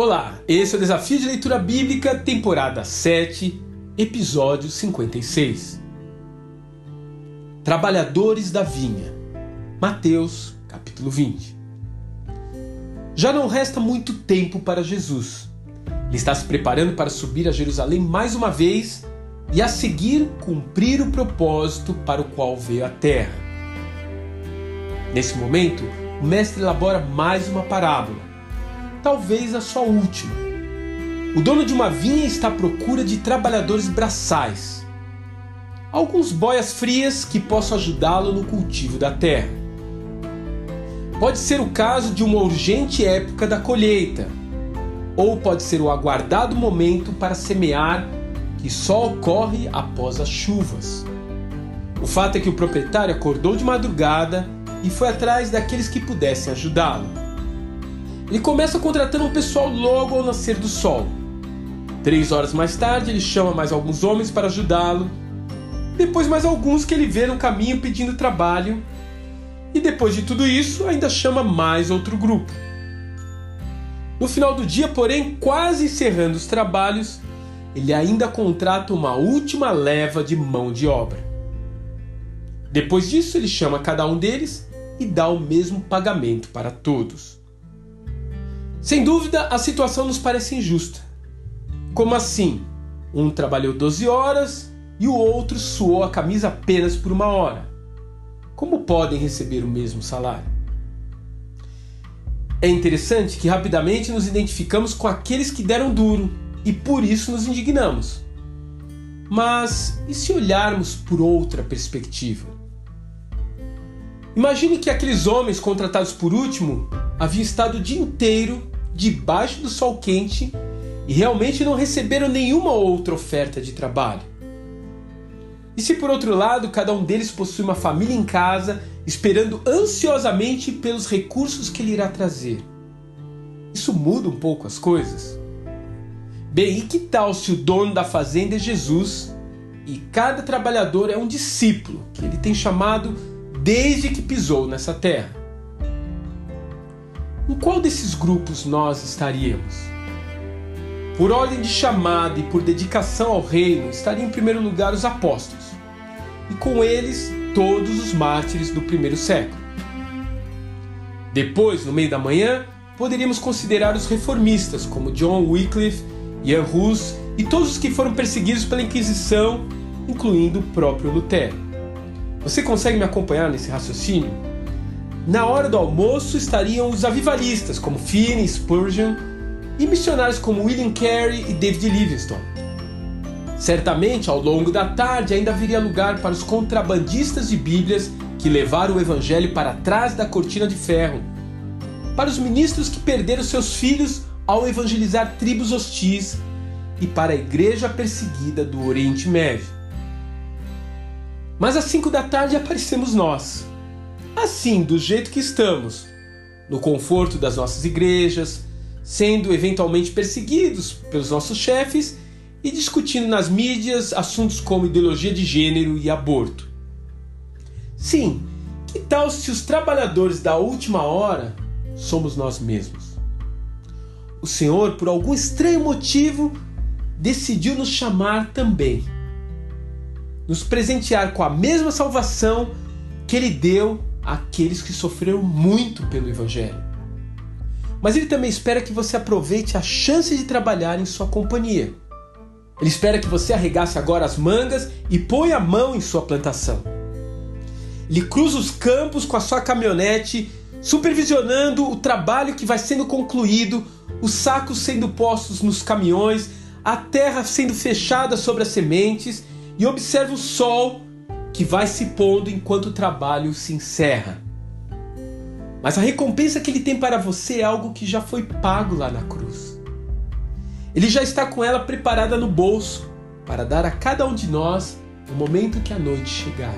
Olá, esse é o Desafio de Leitura Bíblica, temporada 7, episódio 56. Trabalhadores da Vinha, Mateus, capítulo 20. Já não resta muito tempo para Jesus. Ele está se preparando para subir a Jerusalém mais uma vez e a seguir cumprir o propósito para o qual veio à terra. Nesse momento, o mestre elabora mais uma parábola talvez a sua última. O dono de uma vinha está à procura de trabalhadores braçais, alguns boias frias que possam ajudá-lo no cultivo da terra. Pode ser o caso de uma urgente época da colheita, ou pode ser o aguardado momento para semear que só ocorre após as chuvas. O fato é que o proprietário acordou de madrugada e foi atrás daqueles que pudessem ajudá-lo. Ele começa contratando um pessoal logo ao nascer do sol. Três horas mais tarde, ele chama mais alguns homens para ajudá-lo. Depois, mais alguns que ele vê no caminho pedindo trabalho. E depois de tudo isso, ainda chama mais outro grupo. No final do dia, porém, quase encerrando os trabalhos, ele ainda contrata uma última leva de mão de obra. Depois disso, ele chama cada um deles e dá o mesmo pagamento para todos. Sem dúvida, a situação nos parece injusta. Como assim? Um trabalhou 12 horas e o outro suou a camisa apenas por uma hora. Como podem receber o mesmo salário? É interessante que rapidamente nos identificamos com aqueles que deram duro e por isso nos indignamos. Mas e se olharmos por outra perspectiva? Imagine que aqueles homens contratados por último haviam estado o dia inteiro debaixo do sol quente e realmente não receberam nenhuma outra oferta de trabalho. E se por outro lado cada um deles possui uma família em casa, esperando ansiosamente pelos recursos que ele irá trazer? Isso muda um pouco as coisas? Bem, e que tal se o dono da fazenda é Jesus e cada trabalhador é um discípulo que ele tem chamado desde que pisou nessa terra? Em qual desses grupos nós estaríamos? Por ordem de chamada e por dedicação ao reino, estariam em primeiro lugar os apóstolos, e com eles todos os mártires do primeiro século. Depois, no meio da manhã, poderíamos considerar os reformistas, como John Wycliffe, Jan Hus e todos os que foram perseguidos pela Inquisição, incluindo o próprio Lutero. Você consegue me acompanhar nesse raciocínio? Na hora do almoço estariam os avivalistas, como Finney, Spurgeon, e missionários como William Carey e David Livingstone. Certamente, ao longo da tarde, ainda haveria lugar para os contrabandistas de Bíblias que levaram o Evangelho para trás da cortina de ferro, para os ministros que perderam seus filhos ao evangelizar tribos hostis e para a igreja perseguida do Oriente Médio. Mas às cinco da tarde aparecemos nós, assim, do jeito que estamos, no conforto das nossas igrejas, sendo eventualmente perseguidos pelos nossos chefes e discutindo nas mídias assuntos como ideologia de gênero e aborto. Sim, que tal se os trabalhadores da última hora somos nós mesmos? O Senhor, por algum estranho motivo, decidiu nos chamar também, nos presentear com a mesma salvação que Ele deu aqueles que sofreram muito pelo Evangelho. Mas ele também espera que você aproveite a chance de trabalhar em sua companhia. Ele espera que você arregace agora as mangas e ponha a mão em sua plantação. Ele cruza os campos com a sua caminhonete, supervisionando o trabalho que vai sendo concluído, os sacos sendo postos nos caminhões, a terra sendo fechada sobre as sementes e observa o sol que vai se pondo enquanto o trabalho se encerra. Mas a recompensa que ele tem para você é algo que já foi pago lá na cruz. Ele já está com ela preparada no bolso para dar a cada um de nós no momento que a noite chegar.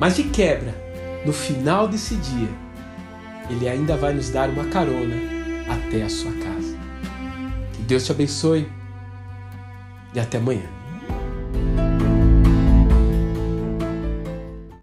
Mas de quebra, no final desse dia, ele ainda vai nos dar uma carona até a sua casa. Que Deus te abençoe e até amanhã.